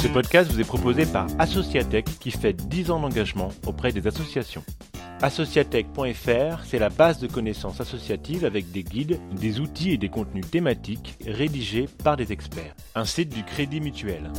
Ce podcast vous est proposé par Associatech qui fait 10 ans d'engagement auprès des associations. Associatech.fr, c'est la base de connaissances associatives avec des guides, des outils et des contenus thématiques rédigés par des experts. Un site du Crédit Mutuel.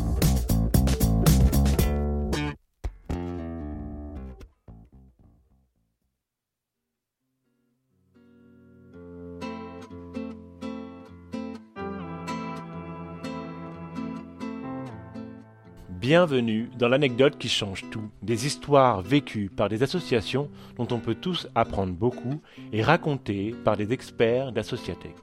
Bienvenue dans l'anecdote qui change tout, des histoires vécues par des associations dont on peut tous apprendre beaucoup et racontées par des experts d'Associatech.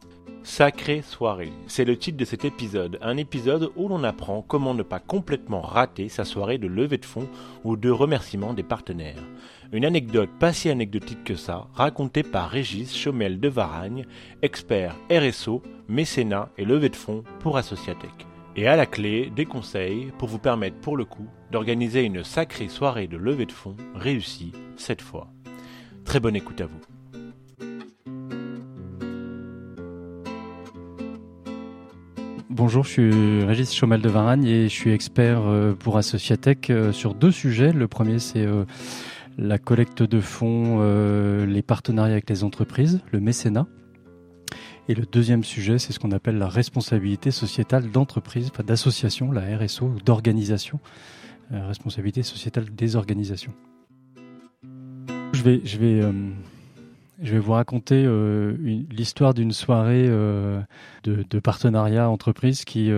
Sacrée soirée, c'est le titre de cet épisode, un épisode où l'on apprend comment ne pas complètement rater sa soirée de levée de fonds ou de remerciement des partenaires. Une anecdote pas si anecdotique que ça, racontée par Régis Chomel de Varagne, expert RSO, mécénat et levée de fonds pour Associatech. Et à la clé, des conseils pour vous permettre pour le coup d'organiser une sacrée soirée de levée de fonds réussie cette fois. Très bonne écoute à vous. Bonjour, je suis Régis Chomel de Varagne et je suis expert euh, pour Associatech euh, sur deux sujets. Le premier, c'est euh, la collecte de fonds, les partenariats avec les entreprises, le mécénat. Et le deuxième sujet, c'est ce qu'on appelle la responsabilité sociétale d'entreprise, d'association, la RSO, d'organisation, euh, responsabilité sociétale des organisations. Je vais, je vais, euh, je vais vous raconter euh, l'histoire d'une soirée de, de, partenariat entreprise qui,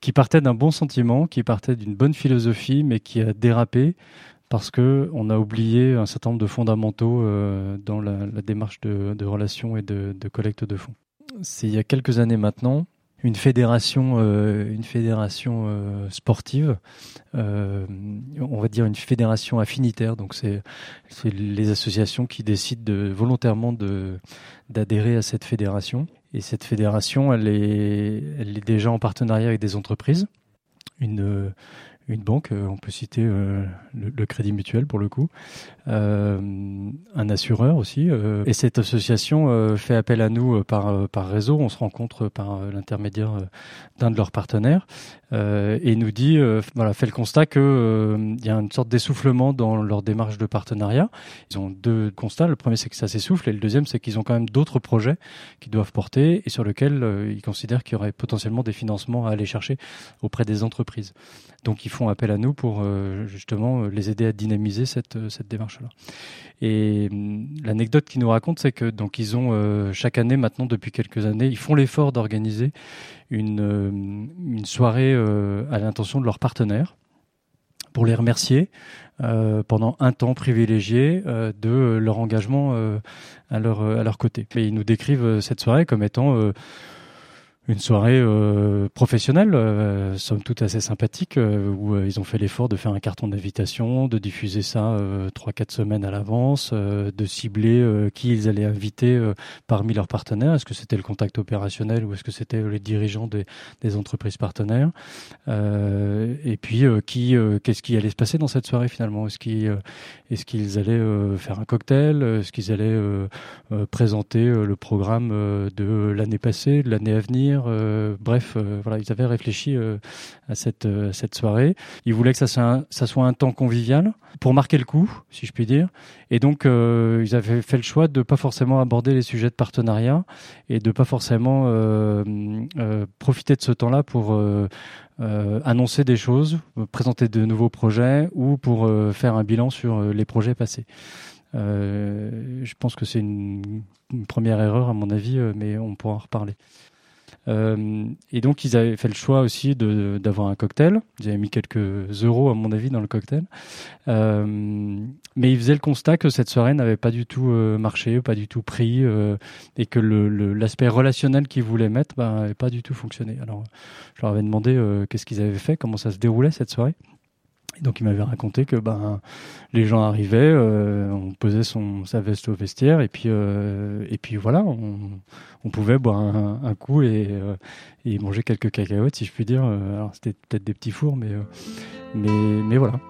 qui partait d'un bon sentiment, qui partait d'une bonne philosophie, mais qui a dérapé parce que on a oublié un certain nombre de fondamentaux euh, dans la, démarche de, relations et de, collecte de fonds. C'est il y a quelques années maintenant une fédération, euh, une fédération euh, sportive, on va dire une fédération affinitaire. Donc c'est les associations qui décident de, volontairement d'adhérer à cette fédération. Et cette fédération, elle est, déjà en partenariat avec des entreprises. Une banque, euh, on peut citer euh, le, Crédit Mutuel pour le coup, un assureur aussi. et cette association fait appel à nous par, par réseau. On se rencontre par l'intermédiaire d'un de leurs partenaires et nous dit, voilà, fait le constat qu'il y a une sorte d'essoufflement dans leur démarche de partenariat. Ils ont deux constats. Le premier, c'est que ça s'essouffle et le deuxième, c'est qu'ils ont quand même d'autres projets qu'ils doivent porter et sur lesquels ils considèrent qu'il y aurait potentiellement des financements à aller chercher auprès des entreprises. Donc il font appel à nous pour euh, justement euh, les aider à dynamiser cette, euh, cette Et hum, l'anecdote qu'ils nous racontent, c'est que donc ils ont chaque année maintenant depuis quelques années, ils font l'effort d'organiser une, une soirée à l'intention de leurs partenaires pour les remercier euh, pendant un temps privilégié euh, de leur engagement euh, à leur à leur côté. Et ils nous décrivent cette soirée comme étant une soirée euh, professionnelle, euh, somme toute assez sympathique, euh, où euh, ils ont fait l'effort de faire un carton d'invitation, de diffuser ça trois quatre semaines à l'avance, de cibler qui ils allaient inviter parmi leurs partenaires. Est-ce que c'était le contact opérationnel ou est-ce que c'était les dirigeants des, des entreprises partenaires? Et puis qui, qu'est-ce qui allait se passer dans cette soirée finalement? Est-ce qu'ils, est-ce qu'ils allaient faire un cocktail? Est-ce qu'ils allaient présenter le programme de l'année passée, de l'année à venir? Euh, bref, euh, voilà, ils avaient réfléchi euh, à cette soirée. Ils voulaient que ça soit un, temps convivial pour marquer le coup, si je puis dire. Et donc, ils avaient fait le choix de pas forcément aborder les sujets de partenariat et de pas forcément profiter de ce temps-là pour annoncer des choses, présenter de nouveaux projets ou pour faire un bilan sur les projets passés. je pense que c'est une, une, première erreur à mon avis, mais on pourra en reparler. Euh, et donc ils avaient fait le choix aussi d'avoir un cocktail. Ils avaient mis quelques euros à mon avis dans le cocktail. Euh, mais ils faisaient le constat que cette soirée n'avait pas du tout euh, marché, pas du tout pris, et que l'aspect relationnel qu'ils voulaient mettre n'avait bah, pas du tout fonctionné. Alors je leur avais demandé qu'est-ce qu'ils avaient fait, comment ça se déroulait cette soirée donc il m'avait raconté que ben les gens arrivaient, euh, on posait son sa veste au vestiaire et puis euh, et puis voilà, on, on pouvait boire un, coup et, euh, et manger quelques cacahuètes si je puis dire. Alors c'était peut-être des petits fours, mais mais mais voilà.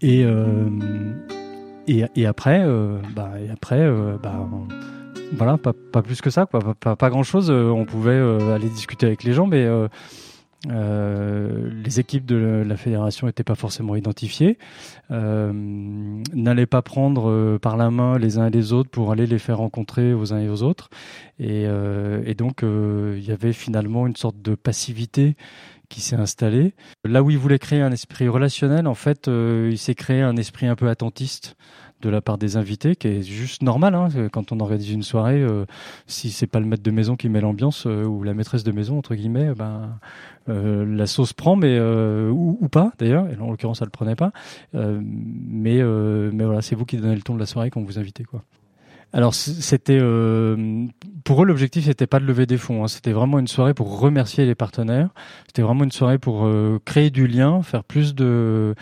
Et et, et après, bah et après, bah voilà, pas, plus que ça, quoi, pas, grand chose. on pouvait aller discuter avec les gens, mais euh, les équipes de la fédération n'étaient pas forcément identifiées, euh, n'allaient pas prendre euh, par la main les uns et les autres pour aller les faire rencontrer aux uns et aux autres. Euh, et donc, il y avait finalement une sorte de passivité qui s'est installée. Là où il voulait créer un esprit relationnel, en fait, il s'est créé un esprit un peu attentiste de la part des invités, qui est juste normal. Hein, quand on organise une soirée, euh, si c'est pas le maître de maison qui met l'ambiance euh, ou la maîtresse de maison entre guillemets, ben euh, la sauce prend, mais ou, ou, pas d'ailleurs. Et en l'occurrence, elle le prenait pas. mais mais voilà, c'est vous qui donnez le ton de la soirée quand vous invitez quoi. Alors c'était euh, pour eux l'objectif c'était pas de lever des fonds, hein. c'était vraiment une soirée pour remercier les partenaires, c'était vraiment une soirée pour euh, créer du lien, faire plus de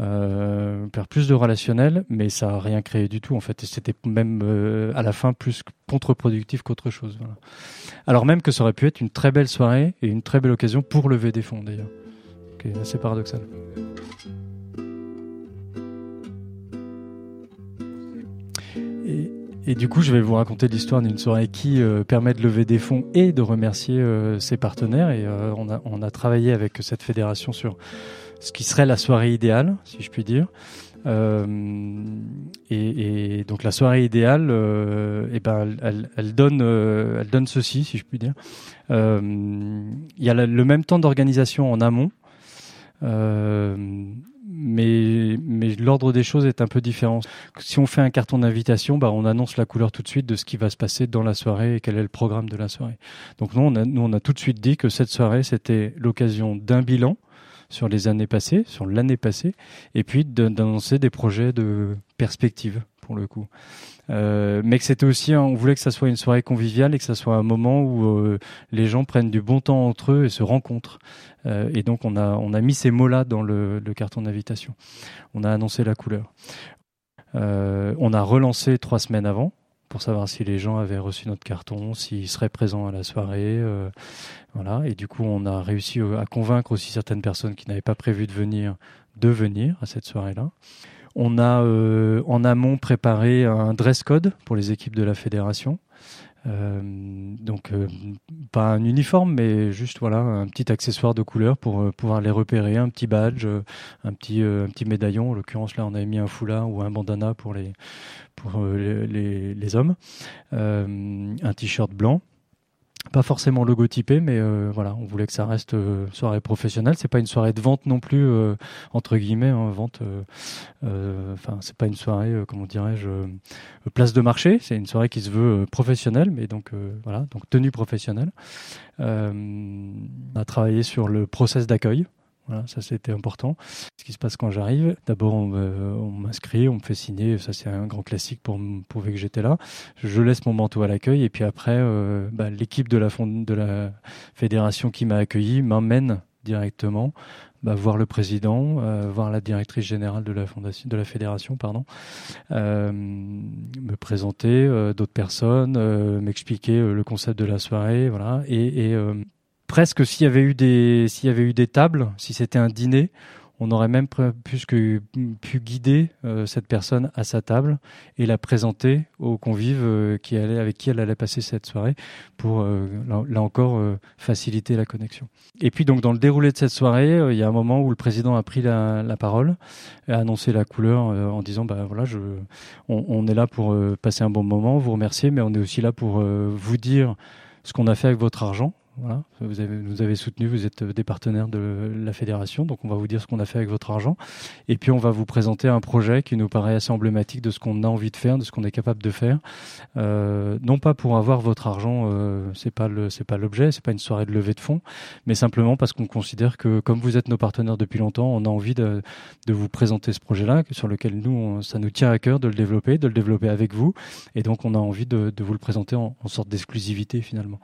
euh, faire plus de relationnel, mais ça a rien créé du tout en fait, c'était même euh, à la fin plus contre-productif qu'autre chose. Voilà. Alors même que ça aurait pu être une très belle soirée et une très belle occasion pour lever des fonds d'ailleurs, c'est paradoxal. Et, et du coup, je vais vous raconter l'histoire d'une soirée qui euh, permet de lever des fonds et de remercier euh, ses partenaires. Et euh, on, a, on, a, travaillé avec cette fédération sur ce qui serait la soirée idéale, si je puis dire. Et, et, donc la soirée idéale, eh ben, elle, elle, donne, elle donne ceci, si je puis dire. Il y a le même temps d'organisation en amont mais, mais l'ordre des choses est un peu différent. Si on fait un carton d'invitation, bah, on annonce la couleur tout de suite de ce qui va se passer dans la soirée et quel est le programme de la soirée. Donc nous, on a, nous, on a tout de suite dit que cette soirée, c'était l'occasion d'un bilan sur les années passées, sur l'année passée, et puis d'annoncer des projets de perspective pour le coup. Euh, mais que c'était aussi, on voulait que ça soit une soirée conviviale et que ça soit un moment où euh, les gens prennent du bon temps entre eux et se rencontrent. Euh, et donc on a on a mis ces mots-là dans le, carton d'invitation. On a annoncé la couleur. On a relancé trois semaines avant pour savoir si les gens avaient reçu notre carton, s'ils seraient présents à la soirée. Voilà. Et du coup, on a réussi à convaincre aussi certaines personnes qui n'avaient pas prévu de venir de venir à cette soirée-là. On a euh, en amont préparé un dress code pour les équipes de la fédération. Euh, donc euh, pas un uniforme, mais juste voilà un petit accessoire de couleur pour pouvoir les repérer, un petit badge, un petit médaillon. En l'occurrence là, on avait mis un foulard ou un bandana pour les, les hommes, un t-shirt blanc pas forcément logotypé, mais euh, voilà, on voulait que ça reste euh, soirée professionnelle. C'est pas une soirée de vente non plus euh, entre guillemets, hein, vente. Enfin, c'est pas une soirée, comment dirais-je, place de marché. C'est une soirée qui se veut professionnelle, mais donc voilà, donc tenue professionnelle. on a travaillé sur le process d'accueil. Voilà, ça c'était important. Ce qui se passe quand j'arrive, d'abord on, m'inscrit, on me fait signer, ça c'est un grand classique pour me prouver que j'étais là. Je laisse mon manteau à l'accueil et puis après, euh, bah, l'équipe de la, fédération qui m'a accueilli m'emmène directement bah, voir le président, euh, voir la directrice générale de la fédération, pardon, euh, me présenter d'autres personnes, m'expliquer le concept de la soirée, voilà, et, et presque s'il y avait eu des s'il y avait eu des tables, si c'était un dîner, on aurait même plus que pu guider euh, cette personne à sa table et la présenter aux convives euh, qui allaient, avec qui elle allait passer cette soirée pour euh, là, encore faciliter la connexion. Et puis donc dans le déroulé de cette soirée, il y a un moment où le président a pris la, la parole a annoncé la couleur en disant bah voilà on est là pour passer un bon moment, vous remercier, mais on est aussi là pour vous dire ce qu'on a fait avec votre argent vous avez, nous avez soutenu, vous êtes des partenaires de la fédération, donc on va vous dire ce qu'on a fait avec votre argent. Et puis on va vous présenter un projet qui nous paraît assez emblématique de ce qu'on a envie de faire, de ce qu'on est capable de faire. Euh, non pas pour avoir votre argent, euh, c'est pas le, c'est pas l'objet, c'est pas une soirée de levée de fonds, mais simplement parce qu'on considère que comme vous êtes nos partenaires depuis longtemps, on a envie de, vous présenter ce projet-là, sur lequel nous, ça nous tient à cœur de le développer, de le développer avec vous, et donc on a envie de, vous le présenter en, en sorte d'exclusivité finalement.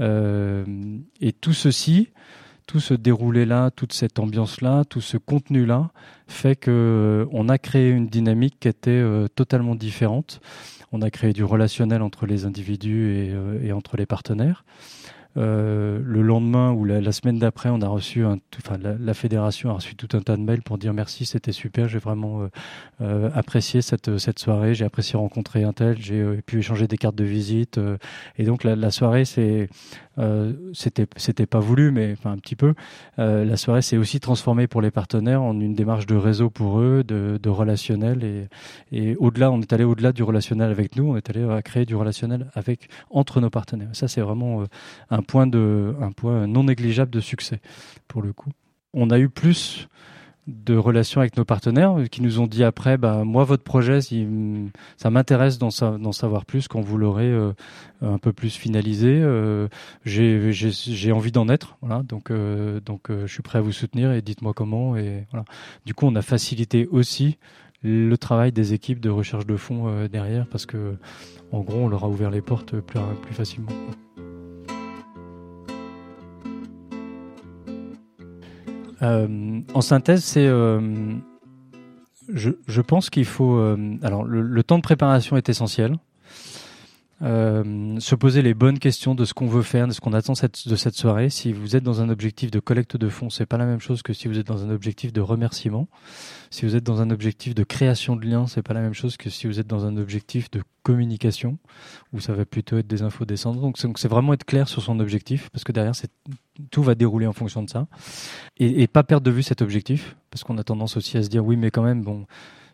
Euh, et tout ceci, tout ce déroulé-là, toute cette ambiance-là, tout ce contenu-là, fait que euh, on a créé une dynamique qui était euh, totalement différente. On a créé du relationnel entre les individus et entre les partenaires. Euh, le lendemain ou la, semaine d'après, on a reçu, un, enfin la, fédération a reçu tout un tas de mails pour dire merci, c'était super, j'ai vraiment euh, euh, apprécié cette, cette soirée, j'ai apprécié rencontrer un tel, j'ai pu échanger des cartes de visite. et donc la, la soirée, c'est c'était c'était pas voulu, mais un petit peu. la soirée s'est aussi transformée pour les partenaires en une démarche de réseau pour eux, de, relationnel et, au-delà, on est allé au-delà du relationnel avec nous, on est allé à créer du relationnel avec entre nos partenaires. Ça, c'est vraiment un point, de, un point non négligeable de succès pour le coup. On a eu plus de relations avec nos partenaires qui nous ont dit après, bah, moi, votre projet, ça m'intéresse d'en, savoir plus quand vous l'aurez euh, un peu plus finalisé. Euh, j'ai, envie d'en être, voilà, donc, euh, donc je suis prêt à vous soutenir et dites-moi comment. Et voilà. Du coup, on a facilité aussi le travail des équipes de recherche de fonds derrière parce que, en gros, on leur a ouvert les portes plus, plus facilement. Euh, en synthèse, c'est euh, je, je, pense qu'il faut. Euh, alors, le, le, temps de préparation est essentiel. Euh, se poser les bonnes questions de ce qu'on veut faire, de ce qu'on attend de cette soirée. Si vous êtes dans un objectif de collecte de fonds, c'est pas la même chose que si vous êtes dans un objectif de remerciement. Si vous êtes dans un objectif de création de liens, c'est pas la même chose que si vous êtes dans un objectif de communication, où ça va plutôt être des infos descendantes. Donc c'est vraiment être clair sur son objectif, parce que derrière, tout va dérouler en fonction de ça. Et, et pas perdre de vue cet objectif, parce qu'on a tendance aussi à se dire oui, mais quand même, bon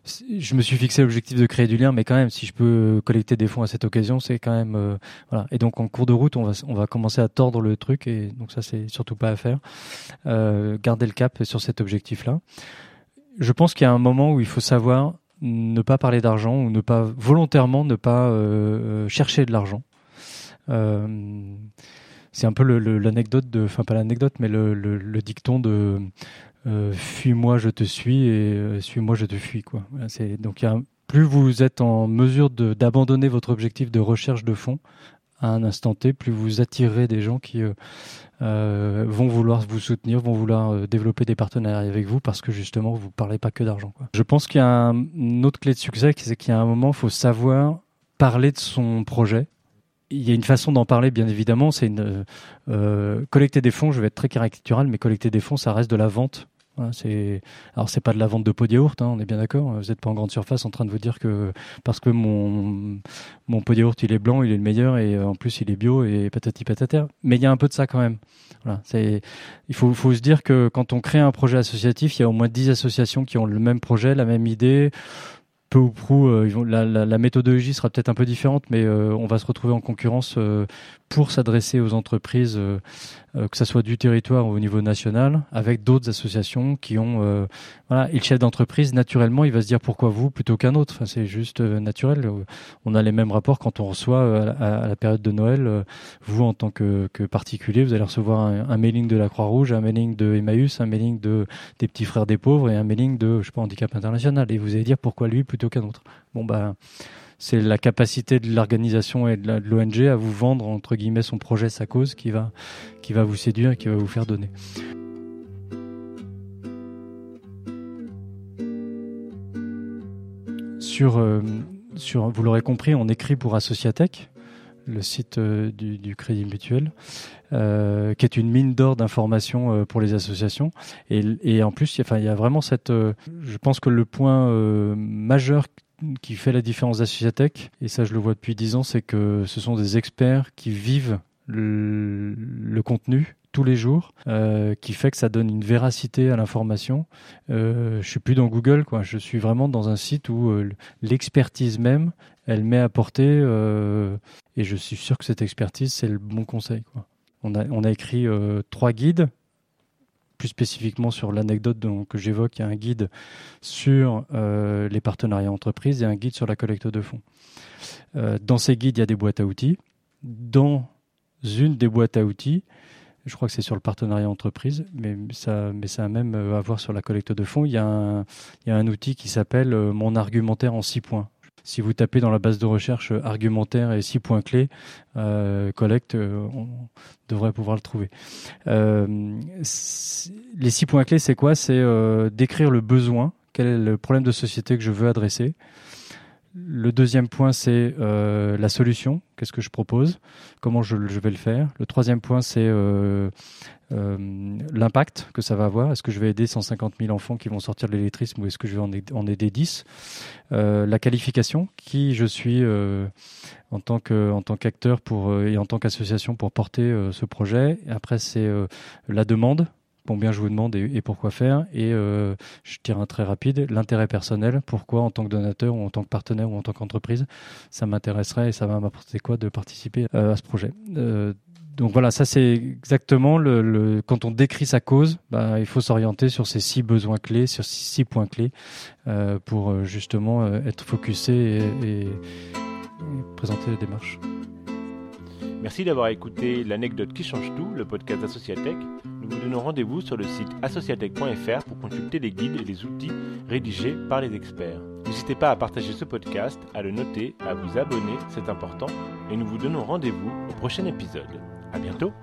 je me suis fixé l'objectif de créer du lien, mais quand même, si je peux collecter des fonds à cette occasion, c'est quand même euh, voilà. Et donc en cours de route, on va on va commencer à tordre le truc, et donc ça c'est surtout pas à faire. Euh, garder le cap sur cet objectif-là. Je pense qu'il y a un moment où il faut savoir ne pas parler d'argent ou ne pas volontairement ne pas euh, chercher de l'argent. c'est un peu l'anecdote de, enfin pas l'anecdote, mais le, le, dicton de euh, fuis-moi, je te suis et euh, suis-moi, je te fuis. Donc, plus vous êtes en mesure d'abandonner votre objectif de recherche de fonds à un instant T, plus vous attirerez des gens qui euh, vont vouloir vous soutenir, vont vouloir développer des partenariats avec vous parce que justement vous parlez pas que d'argent. Je pense qu'il y a un, une autre clé de succès, c'est qu'il y a un moment, il faut savoir parler de son projet. Il y a une façon d'en parler, bien évidemment, c'est collecter des fonds. Je vais être très caricatural, mais collecter des fonds, ça reste de la vente voilà, c'est alors c'est pas de la vente de pots de yaourt, hein, on est bien d'accord. Vous n'êtes pas en grande surface en train de vous dire que parce que mon mon pot de yaourt il est blanc, il est le meilleur et euh, en plus il est bio et patati patata. Mais il y a un peu de ça quand même. Voilà, il faut faut se dire que quand on crée un projet associatif, il y a au moins 10 associations qui ont le même projet, la même idée peu ou prou, euh, la, méthodologie sera peut-être un peu différente, mais euh, on va se retrouver en concurrence pour s'adresser aux entreprises euh, que ce soit du territoire ou au niveau national, avec d'autres associations qui ont euh, voilà. Et le chef d'entreprise, naturellement, il va se dire pourquoi vous plutôt qu'un autre. Enfin, c'est juste euh, naturel. On a les mêmes rapports quand on reçoit à, la période de Noël. vous, en tant que, que particulier, vous allez recevoir un, mailing de la Croix-Rouge, un mailing de Emmaüs, un mailing de des petits frères des pauvres et un mailing de je sais pas handicap international. Et vous allez dire pourquoi lui plutôt qu'un autre. Bon bah c'est la capacité de l'organisation et de l'ONG à vous vendre entre guillemets son projet, sa cause, qui va, qui va vous séduire et qui va vous faire donner. Sur, euh, vous l'aurez compris, on écrit pour Associatech, le site euh, du, Crédit Mutuel, euh, qui est une mine d'or d'informations pour les associations. Et, et en plus, il y a vraiment cette. je pense que le point majeur qui fait la différence d'Associatech, et ça je le vois depuis dix ans, c'est que ce sont des experts qui vivent le, contenu tous les jours, euh, qui fait que ça donne une véracité à l'information. Euh, je suis plus dans Google. Je suis vraiment dans un site où euh, l'expertise même, elle m'est apportée, euh, et je suis sûr que cette expertise, c'est le bon conseil. On a, écrit trois guides plus spécifiquement sur l'anecdote que j'évoque, il y a un guide sur les partenariats entreprises et un guide sur la collecte de fonds. Dans ces guides, il y a des boîtes à outils. Dans une des boîtes à outils, je crois que c'est sur le partenariat entreprise, mais ça, mais ça a même à voir sur la collecte de fonds. Il y a un, il y a un outil qui s'appelle euh, Mon argumentaire en six points. Si vous tapez dans la base de recherche euh, argumentaire et six points clés, euh, collecte, euh, on devrait pouvoir le trouver. Euh, les six points clés, c'est quoi? C'est décrire le besoin, quel est le problème de société que je veux adresser, Le deuxième point, c'est euh, la solution. Qu'est-ce que je propose? Comment je, vais le faire? Le troisième point, c'est euh, euh, l'impact que ça va avoir. Est-ce que je vais aider 150 000 enfants qui vont sortir de l'électrisme ou est-ce que je vais en aider 10 La qualification, qui je suis en tant qu'acteur et en tant qu'association pour porter ce projet. après, c'est la demande combien je vous demande et, pourquoi faire. Et euh, je tire un très rapide, l'intérêt personnel, pourquoi en tant que donateur ou en tant que partenaire ou en tant qu'entreprise, ça m'intéresserait et ça va m'apporter quoi de participer euh, à ce projet? Euh, donc voilà, ça c'est exactement le, quand on décrit sa cause, bah, il faut s'orienter sur ces six besoins clés, sur ces six points clés pour justement être focusé et, et présenter la démarche. Merci d'avoir écouté l'anecdote qui change tout, le podcast d'Associatech. Nous vous donnons rendez-vous sur le site associatech.fr pour consulter les guides et les outils rédigés par les experts. N'hésitez pas à partager ce podcast, à le noter, à vous abonner, c'est important, et nous vous donnons rendez-vous au prochain épisode. À bientôt!